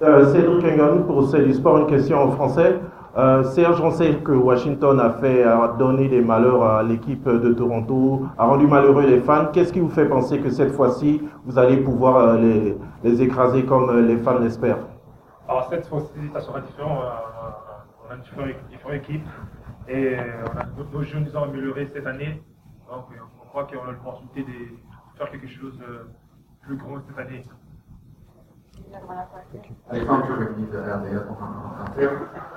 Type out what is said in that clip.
Euh, Cédric Engan pour sport, une question en français. Euh, Serge, on sait que Washington a fait a donné des malheurs à l'équipe de Toronto, a rendu malheureux les fans. Qu'est-ce qui vous fait penser que cette fois-ci, vous allez pouvoir euh, les, écraser comme les fans l'espèrent? Alors cette fois-ci, ça sera différent. On a une différente, équipe et nos jeunes nous ont amélioré cette année. Donc on croit qu'on a l'opportunité de faire quelque chose de plus gros cette année. 来，放这个音乐，大家也同行啊，好。